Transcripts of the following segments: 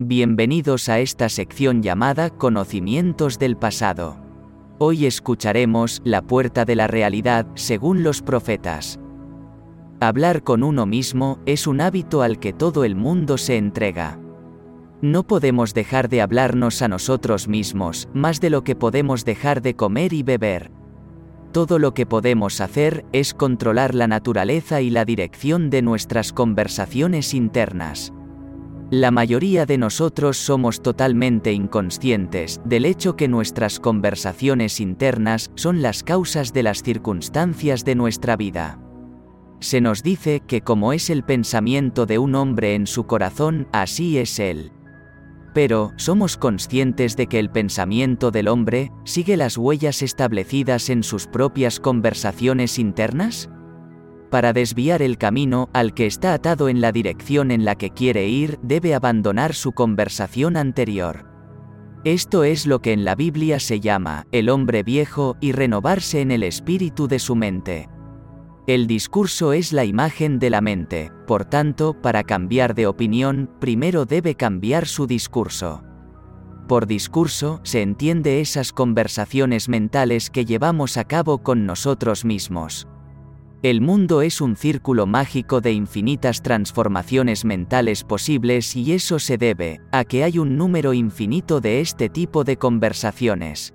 Bienvenidos a esta sección llamada Conocimientos del pasado. Hoy escucharemos La puerta de la realidad según los profetas. Hablar con uno mismo es un hábito al que todo el mundo se entrega. No podemos dejar de hablarnos a nosotros mismos, más de lo que podemos dejar de comer y beber. Todo lo que podemos hacer es controlar la naturaleza y la dirección de nuestras conversaciones internas. La mayoría de nosotros somos totalmente inconscientes del hecho que nuestras conversaciones internas son las causas de las circunstancias de nuestra vida. Se nos dice que como es el pensamiento de un hombre en su corazón, así es él. Pero, ¿somos conscientes de que el pensamiento del hombre sigue las huellas establecidas en sus propias conversaciones internas? Para desviar el camino al que está atado en la dirección en la que quiere ir, debe abandonar su conversación anterior. Esto es lo que en la Biblia se llama el hombre viejo y renovarse en el espíritu de su mente. El discurso es la imagen de la mente, por tanto, para cambiar de opinión, primero debe cambiar su discurso. Por discurso se entiende esas conversaciones mentales que llevamos a cabo con nosotros mismos. El mundo es un círculo mágico de infinitas transformaciones mentales posibles y eso se debe a que hay un número infinito de este tipo de conversaciones.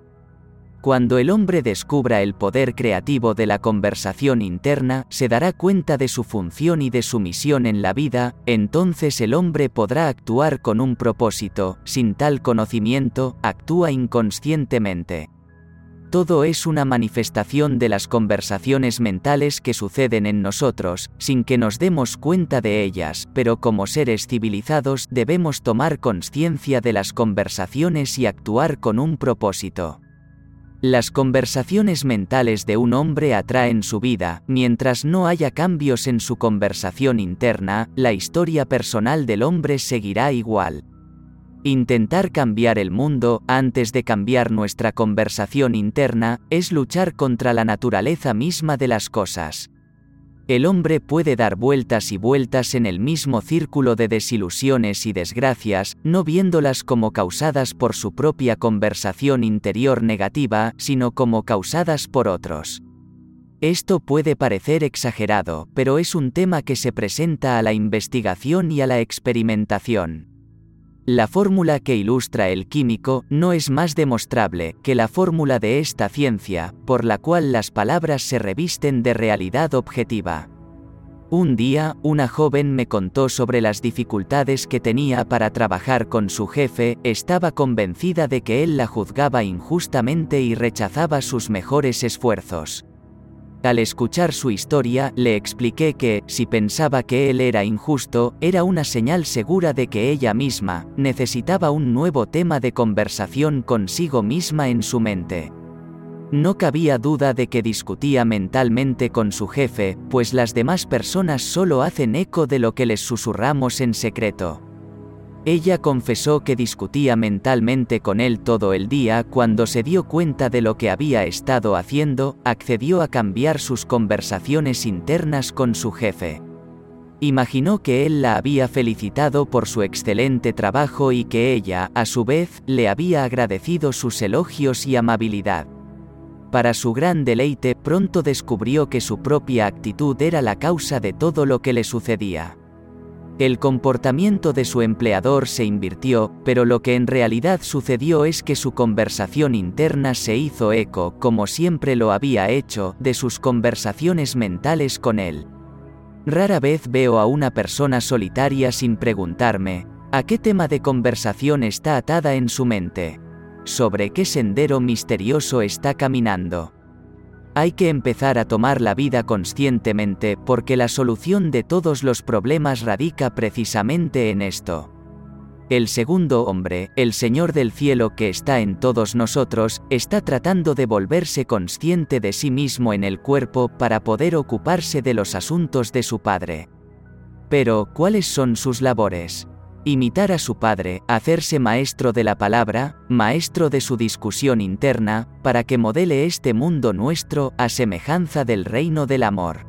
Cuando el hombre descubra el poder creativo de la conversación interna, se dará cuenta de su función y de su misión en la vida, entonces el hombre podrá actuar con un propósito, sin tal conocimiento, actúa inconscientemente. Todo es una manifestación de las conversaciones mentales que suceden en nosotros, sin que nos demos cuenta de ellas, pero como seres civilizados debemos tomar conciencia de las conversaciones y actuar con un propósito. Las conversaciones mentales de un hombre atraen su vida, mientras no haya cambios en su conversación interna, la historia personal del hombre seguirá igual. Intentar cambiar el mundo antes de cambiar nuestra conversación interna es luchar contra la naturaleza misma de las cosas. El hombre puede dar vueltas y vueltas en el mismo círculo de desilusiones y desgracias, no viéndolas como causadas por su propia conversación interior negativa, sino como causadas por otros. Esto puede parecer exagerado, pero es un tema que se presenta a la investigación y a la experimentación. La fórmula que ilustra el químico no es más demostrable que la fórmula de esta ciencia, por la cual las palabras se revisten de realidad objetiva. Un día, una joven me contó sobre las dificultades que tenía para trabajar con su jefe, estaba convencida de que él la juzgaba injustamente y rechazaba sus mejores esfuerzos. Al escuchar su historia, le expliqué que, si pensaba que él era injusto, era una señal segura de que ella misma necesitaba un nuevo tema de conversación consigo misma en su mente. No cabía duda de que discutía mentalmente con su jefe, pues las demás personas solo hacen eco de lo que les susurramos en secreto. Ella confesó que discutía mentalmente con él todo el día cuando se dio cuenta de lo que había estado haciendo, accedió a cambiar sus conversaciones internas con su jefe. Imaginó que él la había felicitado por su excelente trabajo y que ella, a su vez, le había agradecido sus elogios y amabilidad. Para su gran deleite pronto descubrió que su propia actitud era la causa de todo lo que le sucedía. El comportamiento de su empleador se invirtió, pero lo que en realidad sucedió es que su conversación interna se hizo eco, como siempre lo había hecho, de sus conversaciones mentales con él. Rara vez veo a una persona solitaria sin preguntarme, ¿a qué tema de conversación está atada en su mente? ¿Sobre qué sendero misterioso está caminando? Hay que empezar a tomar la vida conscientemente porque la solución de todos los problemas radica precisamente en esto. El segundo hombre, el Señor del cielo que está en todos nosotros, está tratando de volverse consciente de sí mismo en el cuerpo para poder ocuparse de los asuntos de su Padre. Pero, ¿cuáles son sus labores? Imitar a su padre, hacerse maestro de la palabra, maestro de su discusión interna, para que modele este mundo nuestro a semejanza del reino del amor.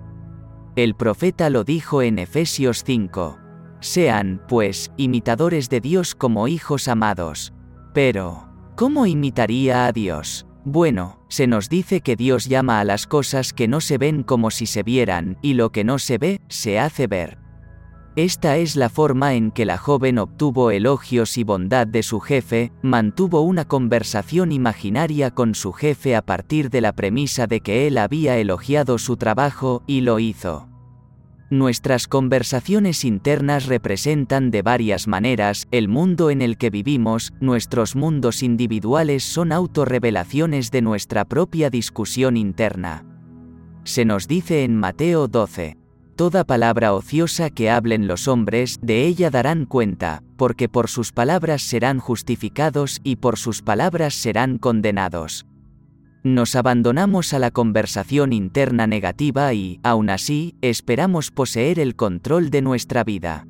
El profeta lo dijo en Efesios 5. Sean, pues, imitadores de Dios como hijos amados. Pero, ¿cómo imitaría a Dios? Bueno, se nos dice que Dios llama a las cosas que no se ven como si se vieran, y lo que no se ve, se hace ver. Esta es la forma en que la joven obtuvo elogios y bondad de su jefe, mantuvo una conversación imaginaria con su jefe a partir de la premisa de que él había elogiado su trabajo, y lo hizo. Nuestras conversaciones internas representan de varias maneras el mundo en el que vivimos, nuestros mundos individuales son autorrevelaciones de nuestra propia discusión interna. Se nos dice en Mateo 12, Toda palabra ociosa que hablen los hombres, de ella darán cuenta, porque por sus palabras serán justificados y por sus palabras serán condenados. Nos abandonamos a la conversación interna negativa y, aún así, esperamos poseer el control de nuestra vida.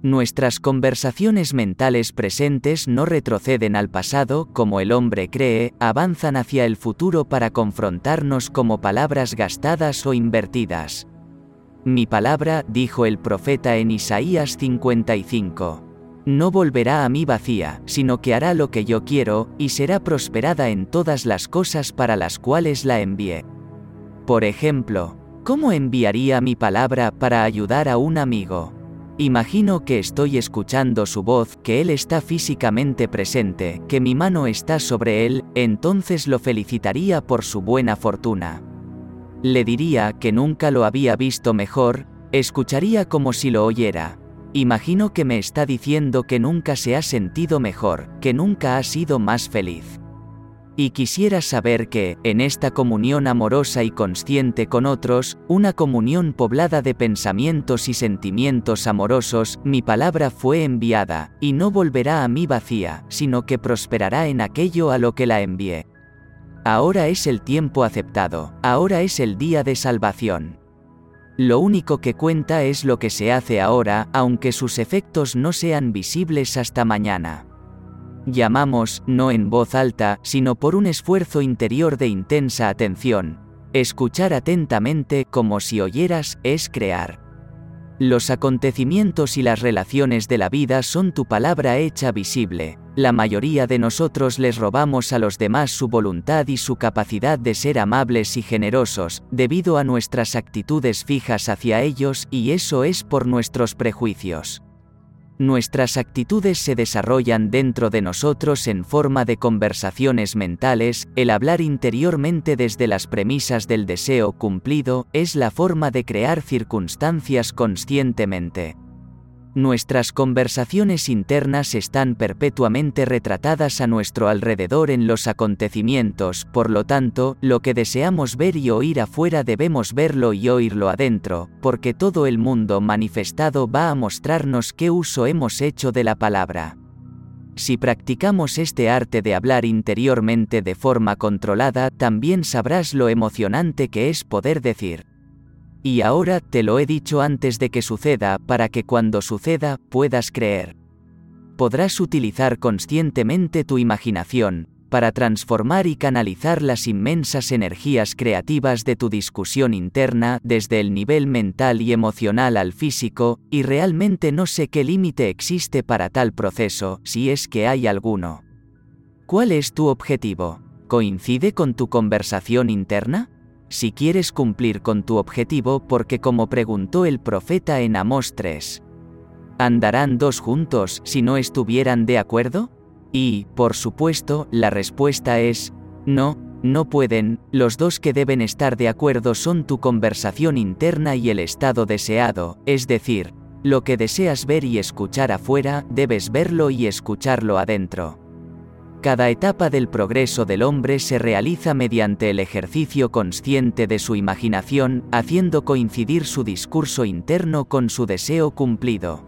Nuestras conversaciones mentales presentes no retroceden al pasado como el hombre cree, avanzan hacia el futuro para confrontarnos como palabras gastadas o invertidas. Mi palabra, dijo el profeta en Isaías 55 no volverá a mí vacía, sino que hará lo que yo quiero, y será prosperada en todas las cosas para las cuales la envié. Por ejemplo, ¿cómo enviaría mi palabra para ayudar a un amigo? Imagino que estoy escuchando su voz, que él está físicamente presente, que mi mano está sobre él, entonces lo felicitaría por su buena fortuna. Le diría que nunca lo había visto mejor, escucharía como si lo oyera, Imagino que me está diciendo que nunca se ha sentido mejor, que nunca ha sido más feliz. Y quisiera saber que, en esta comunión amorosa y consciente con otros, una comunión poblada de pensamientos y sentimientos amorosos, mi palabra fue enviada, y no volverá a mí vacía, sino que prosperará en aquello a lo que la envié. Ahora es el tiempo aceptado, ahora es el día de salvación. Lo único que cuenta es lo que se hace ahora, aunque sus efectos no sean visibles hasta mañana. Llamamos, no en voz alta, sino por un esfuerzo interior de intensa atención. Escuchar atentamente como si oyeras es crear. Los acontecimientos y las relaciones de la vida son tu palabra hecha visible. La mayoría de nosotros les robamos a los demás su voluntad y su capacidad de ser amables y generosos, debido a nuestras actitudes fijas hacia ellos, y eso es por nuestros prejuicios. Nuestras actitudes se desarrollan dentro de nosotros en forma de conversaciones mentales, el hablar interiormente desde las premisas del deseo cumplido es la forma de crear circunstancias conscientemente. Nuestras conversaciones internas están perpetuamente retratadas a nuestro alrededor en los acontecimientos, por lo tanto, lo que deseamos ver y oír afuera debemos verlo y oírlo adentro, porque todo el mundo manifestado va a mostrarnos qué uso hemos hecho de la palabra. Si practicamos este arte de hablar interiormente de forma controlada, también sabrás lo emocionante que es poder decir, y ahora te lo he dicho antes de que suceda para que cuando suceda puedas creer. Podrás utilizar conscientemente tu imaginación, para transformar y canalizar las inmensas energías creativas de tu discusión interna desde el nivel mental y emocional al físico, y realmente no sé qué límite existe para tal proceso, si es que hay alguno. ¿Cuál es tu objetivo? ¿Coincide con tu conversación interna? Si quieres cumplir con tu objetivo porque como preguntó el profeta en Amós 3. ¿Andarán dos juntos si no estuvieran de acuerdo? Y, por supuesto, la respuesta es, no, no pueden, los dos que deben estar de acuerdo son tu conversación interna y el estado deseado, es decir, lo que deseas ver y escuchar afuera, debes verlo y escucharlo adentro. Cada etapa del progreso del hombre se realiza mediante el ejercicio consciente de su imaginación, haciendo coincidir su discurso interno con su deseo cumplido.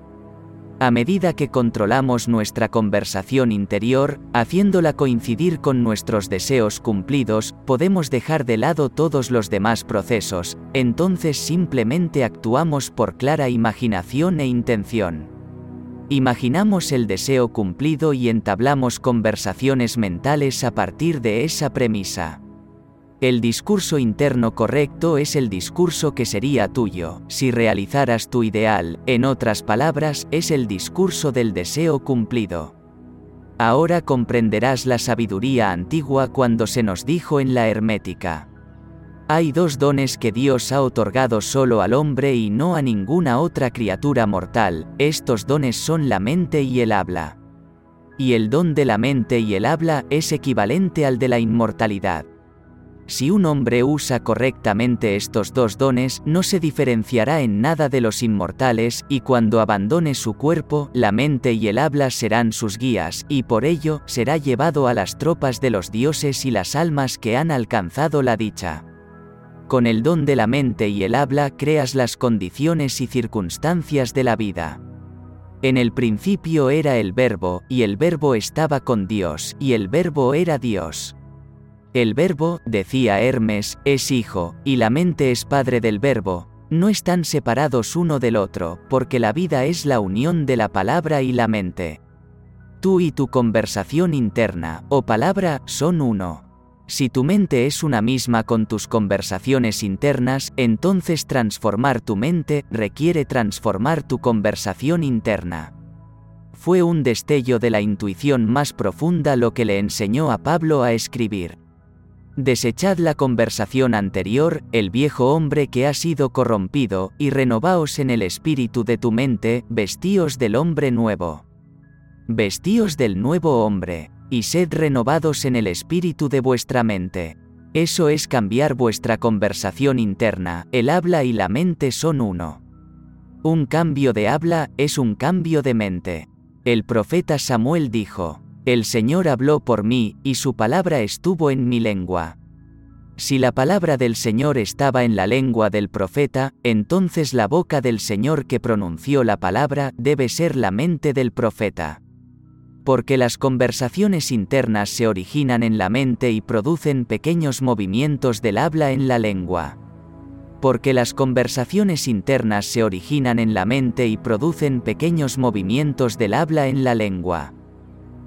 A medida que controlamos nuestra conversación interior, haciéndola coincidir con nuestros deseos cumplidos, podemos dejar de lado todos los demás procesos, entonces simplemente actuamos por clara imaginación e intención. Imaginamos el deseo cumplido y entablamos conversaciones mentales a partir de esa premisa. El discurso interno correcto es el discurso que sería tuyo, si realizaras tu ideal, en otras palabras, es el discurso del deseo cumplido. Ahora comprenderás la sabiduría antigua cuando se nos dijo en la hermética. Hay dos dones que Dios ha otorgado solo al hombre y no a ninguna otra criatura mortal, estos dones son la mente y el habla. Y el don de la mente y el habla es equivalente al de la inmortalidad. Si un hombre usa correctamente estos dos dones, no se diferenciará en nada de los inmortales, y cuando abandone su cuerpo, la mente y el habla serán sus guías, y por ello, será llevado a las tropas de los dioses y las almas que han alcanzado la dicha. Con el don de la mente y el habla creas las condiciones y circunstancias de la vida. En el principio era el verbo, y el verbo estaba con Dios, y el verbo era Dios. El verbo, decía Hermes, es hijo, y la mente es padre del verbo, no están separados uno del otro, porque la vida es la unión de la palabra y la mente. Tú y tu conversación interna, o palabra, son uno. Si tu mente es una misma con tus conversaciones internas, entonces transformar tu mente requiere transformar tu conversación interna. Fue un destello de la intuición más profunda lo que le enseñó a Pablo a escribir. Desechad la conversación anterior, el viejo hombre que ha sido corrompido, y renovaos en el espíritu de tu mente, vestíos del hombre nuevo. Vestíos del nuevo hombre, y sed renovados en el espíritu de vuestra mente. Eso es cambiar vuestra conversación interna, el habla y la mente son uno. Un cambio de habla es un cambio de mente. El profeta Samuel dijo, el Señor habló por mí, y su palabra estuvo en mi lengua. Si la palabra del Señor estaba en la lengua del profeta, entonces la boca del Señor que pronunció la palabra debe ser la mente del profeta. Porque las conversaciones internas se originan en la mente y producen pequeños movimientos del habla en la lengua. Porque las conversaciones internas se originan en la mente y producen pequeños movimientos del habla en la lengua.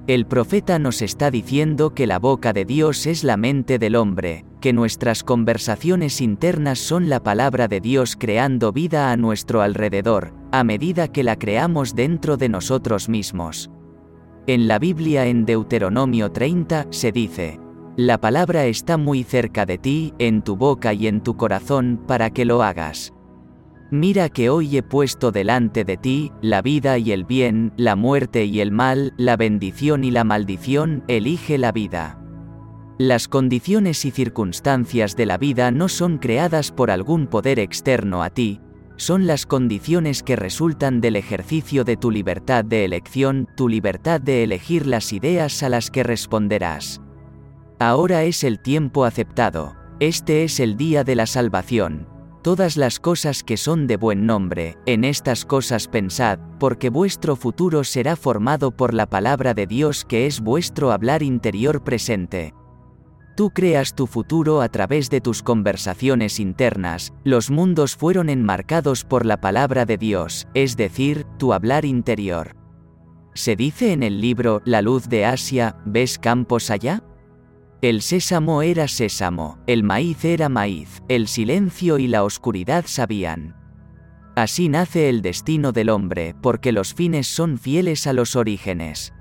El profeta nos está diciendo que la boca de Dios es la mente del hombre, que nuestras conversaciones internas son la palabra de Dios creando vida a nuestro alrededor, a medida que la creamos dentro de nosotros mismos. En la Biblia en Deuteronomio 30 se dice, La palabra está muy cerca de ti, en tu boca y en tu corazón, para que lo hagas. Mira que hoy he puesto delante de ti, la vida y el bien, la muerte y el mal, la bendición y la maldición, elige la vida. Las condiciones y circunstancias de la vida no son creadas por algún poder externo a ti, son las condiciones que resultan del ejercicio de tu libertad de elección, tu libertad de elegir las ideas a las que responderás. Ahora es el tiempo aceptado, este es el día de la salvación, todas las cosas que son de buen nombre, en estas cosas pensad, porque vuestro futuro será formado por la palabra de Dios que es vuestro hablar interior presente. Tú creas tu futuro a través de tus conversaciones internas, los mundos fueron enmarcados por la palabra de Dios, es decir, tu hablar interior. Se dice en el libro La luz de Asia, ¿ves campos allá? El sésamo era sésamo, el maíz era maíz, el silencio y la oscuridad sabían. Así nace el destino del hombre, porque los fines son fieles a los orígenes.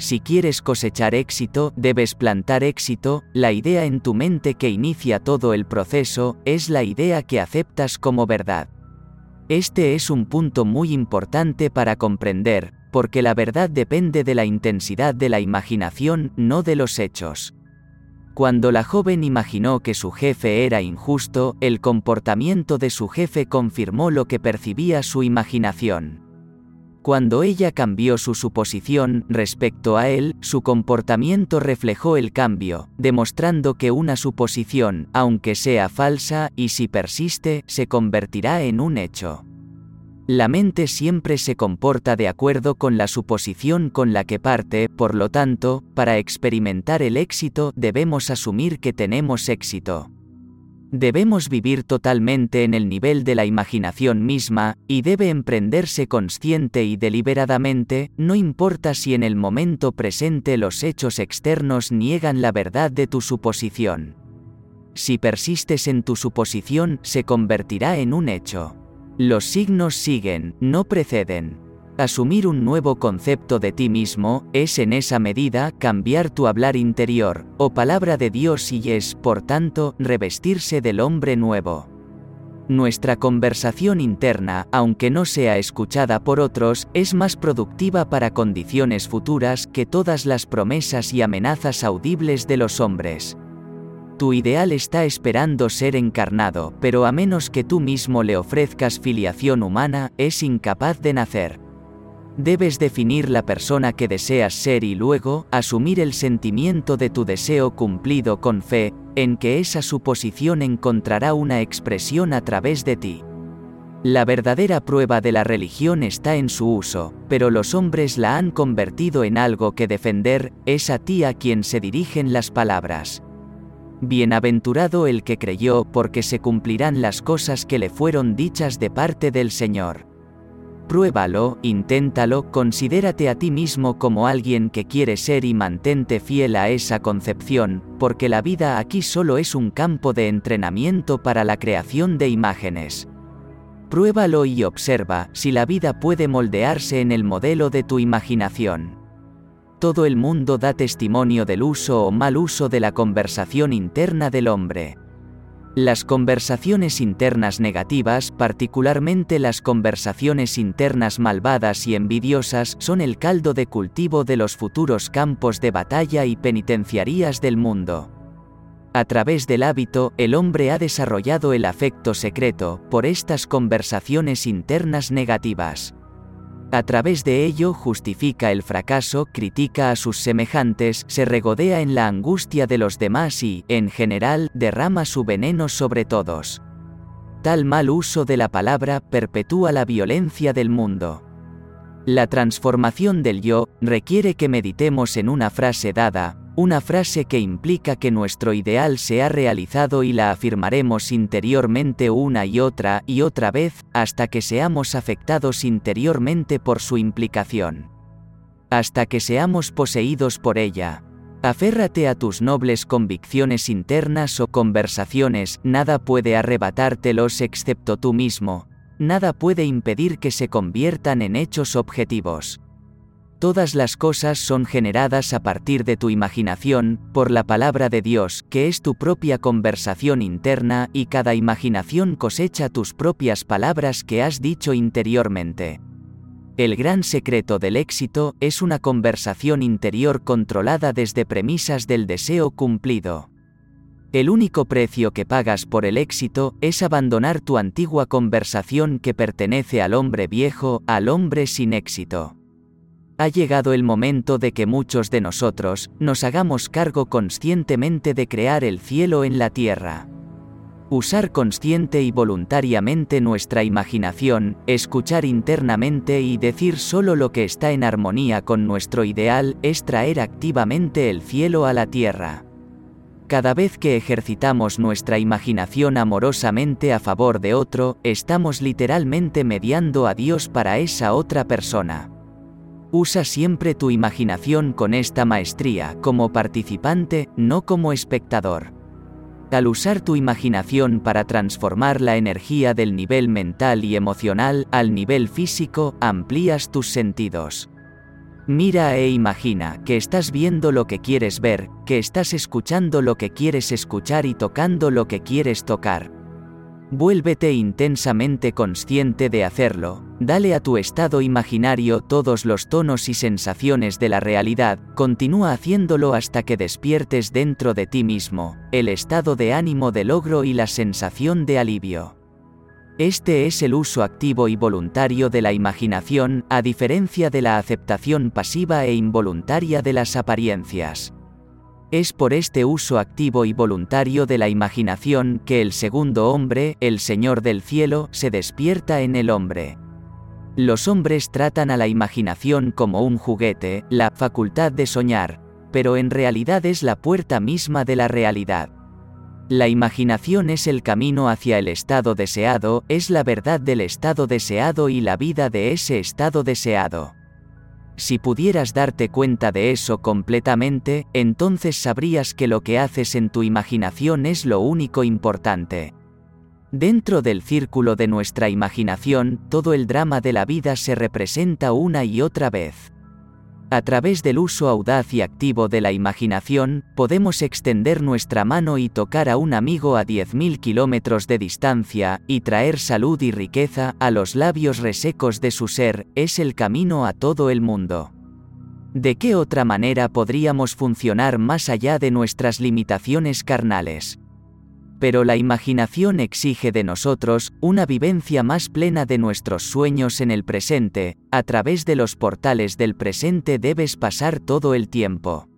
Si quieres cosechar éxito, debes plantar éxito, la idea en tu mente que inicia todo el proceso, es la idea que aceptas como verdad. Este es un punto muy importante para comprender, porque la verdad depende de la intensidad de la imaginación, no de los hechos. Cuando la joven imaginó que su jefe era injusto, el comportamiento de su jefe confirmó lo que percibía su imaginación. Cuando ella cambió su suposición respecto a él, su comportamiento reflejó el cambio, demostrando que una suposición, aunque sea falsa, y si persiste, se convertirá en un hecho. La mente siempre se comporta de acuerdo con la suposición con la que parte, por lo tanto, para experimentar el éxito debemos asumir que tenemos éxito. Debemos vivir totalmente en el nivel de la imaginación misma, y debe emprenderse consciente y deliberadamente, no importa si en el momento presente los hechos externos niegan la verdad de tu suposición. si persistes en tu suposición, se convertirá en un hecho. Los signos siguen, no preceden. Asumir un nuevo concepto de ti mismo es en esa medida cambiar tu hablar interior, o palabra de Dios y es, por tanto, revestirse del hombre nuevo. Nuestra conversación interna, aunque no sea escuchada por otros, es más productiva para condiciones futuras que todas las promesas y amenazas audibles de los hombres. Tu ideal está esperando ser encarnado, pero a menos que tú mismo le ofrezcas filiación humana, es incapaz de nacer. Debes definir la persona que deseas ser y luego asumir el sentimiento de tu deseo cumplido con fe, en que esa suposición encontrará una expresión a través de ti. La verdadera prueba de la religión está en su uso, pero los hombres la han convertido en algo que defender, es a ti a quien se dirigen las palabras. Bienaventurado el que creyó porque se cumplirán las cosas que le fueron dichas de parte del Señor. Pruébalo, inténtalo, considérate a ti mismo como alguien que quiere ser y mantente fiel a esa concepción, porque la vida aquí solo es un campo de entrenamiento para la creación de imágenes. Pruébalo y observa si la vida puede moldearse en el modelo de tu imaginación. Todo el mundo da testimonio del uso o mal uso de la conversación interna del hombre. Las conversaciones internas negativas, particularmente las conversaciones internas malvadas y envidiosas, son el caldo de cultivo de los futuros campos de batalla y penitenciarías del mundo. A través del hábito, el hombre ha desarrollado el afecto secreto por estas conversaciones internas negativas. A través de ello justifica el fracaso, critica a sus semejantes, se regodea en la angustia de los demás y, en general, derrama su veneno sobre todos. Tal mal uso de la palabra perpetúa la violencia del mundo. La transformación del yo requiere que meditemos en una frase dada, una frase que implica que nuestro ideal se ha realizado y la afirmaremos interiormente una y otra y otra vez, hasta que seamos afectados interiormente por su implicación. Hasta que seamos poseídos por ella. Aférrate a tus nobles convicciones internas o conversaciones, nada puede arrebatártelos excepto tú mismo, nada puede impedir que se conviertan en hechos objetivos. Todas las cosas son generadas a partir de tu imaginación, por la palabra de Dios, que es tu propia conversación interna, y cada imaginación cosecha tus propias palabras que has dicho interiormente. El gran secreto del éxito es una conversación interior controlada desde premisas del deseo cumplido. El único precio que pagas por el éxito es abandonar tu antigua conversación que pertenece al hombre viejo, al hombre sin éxito ha llegado el momento de que muchos de nosotros nos hagamos cargo conscientemente de crear el cielo en la tierra. Usar consciente y voluntariamente nuestra imaginación, escuchar internamente y decir solo lo que está en armonía con nuestro ideal es traer activamente el cielo a la tierra. Cada vez que ejercitamos nuestra imaginación amorosamente a favor de otro, estamos literalmente mediando a Dios para esa otra persona. Usa siempre tu imaginación con esta maestría como participante, no como espectador. Al usar tu imaginación para transformar la energía del nivel mental y emocional al nivel físico, amplías tus sentidos. Mira e imagina que estás viendo lo que quieres ver, que estás escuchando lo que quieres escuchar y tocando lo que quieres tocar. Vuélvete intensamente consciente de hacerlo, dale a tu estado imaginario todos los tonos y sensaciones de la realidad, continúa haciéndolo hasta que despiertes dentro de ti mismo, el estado de ánimo de logro y la sensación de alivio. Este es el uso activo y voluntario de la imaginación, a diferencia de la aceptación pasiva e involuntaria de las apariencias. Es por este uso activo y voluntario de la imaginación que el segundo hombre, el Señor del cielo, se despierta en el hombre. Los hombres tratan a la imaginación como un juguete, la facultad de soñar, pero en realidad es la puerta misma de la realidad. La imaginación es el camino hacia el estado deseado, es la verdad del estado deseado y la vida de ese estado deseado. Si pudieras darte cuenta de eso completamente, entonces sabrías que lo que haces en tu imaginación es lo único importante. Dentro del círculo de nuestra imaginación, todo el drama de la vida se representa una y otra vez. A través del uso audaz y activo de la imaginación, podemos extender nuestra mano y tocar a un amigo a 10.000 kilómetros de distancia, y traer salud y riqueza a los labios resecos de su ser, es el camino a todo el mundo. ¿De qué otra manera podríamos funcionar más allá de nuestras limitaciones carnales? Pero la imaginación exige de nosotros una vivencia más plena de nuestros sueños en el presente, a través de los portales del presente debes pasar todo el tiempo.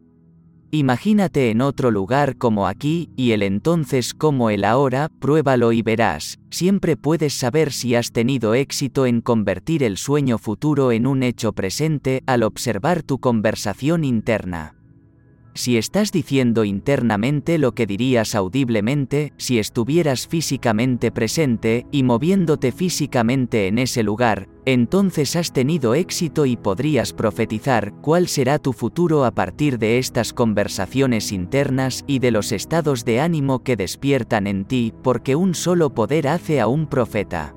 Imagínate en otro lugar como aquí, y el entonces como el ahora, pruébalo y verás, siempre puedes saber si has tenido éxito en convertir el sueño futuro en un hecho presente al observar tu conversación interna. Si estás diciendo internamente lo que dirías audiblemente, si estuvieras físicamente presente y moviéndote físicamente en ese lugar, entonces has tenido éxito y podrías profetizar cuál será tu futuro a partir de estas conversaciones internas y de los estados de ánimo que despiertan en ti, porque un solo poder hace a un profeta.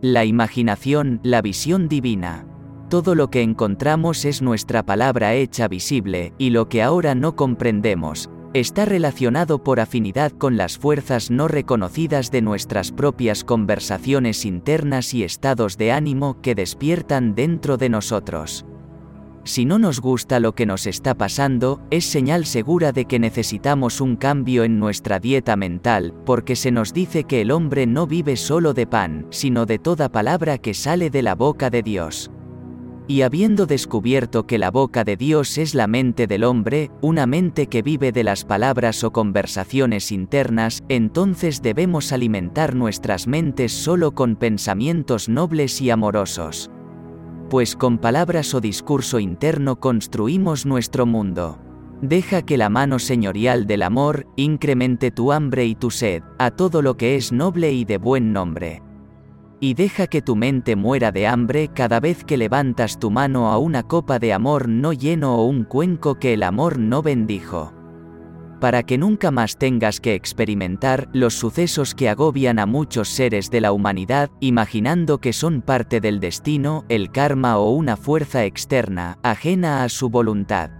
La imaginación, la visión divina. Todo lo que encontramos es nuestra palabra hecha visible, y lo que ahora no comprendemos, está relacionado por afinidad con las fuerzas no reconocidas de nuestras propias conversaciones internas y estados de ánimo que despiertan dentro de nosotros. Si no nos gusta lo que nos está pasando, es señal segura de que necesitamos un cambio en nuestra dieta mental, porque se nos dice que el hombre no vive solo de pan, sino de toda palabra que sale de la boca de Dios. Y habiendo descubierto que la boca de Dios es la mente del hombre, una mente que vive de las palabras o conversaciones internas, entonces debemos alimentar nuestras mentes solo con pensamientos nobles y amorosos. Pues con palabras o discurso interno construimos nuestro mundo. Deja que la mano señorial del amor incremente tu hambre y tu sed, a todo lo que es noble y de buen nombre y deja que tu mente muera de hambre cada vez que levantas tu mano a una copa de amor no lleno o un cuenco que el amor no bendijo. Para que nunca más tengas que experimentar los sucesos que agobian a muchos seres de la humanidad, imaginando que son parte del destino, el karma o una fuerza externa, ajena a su voluntad.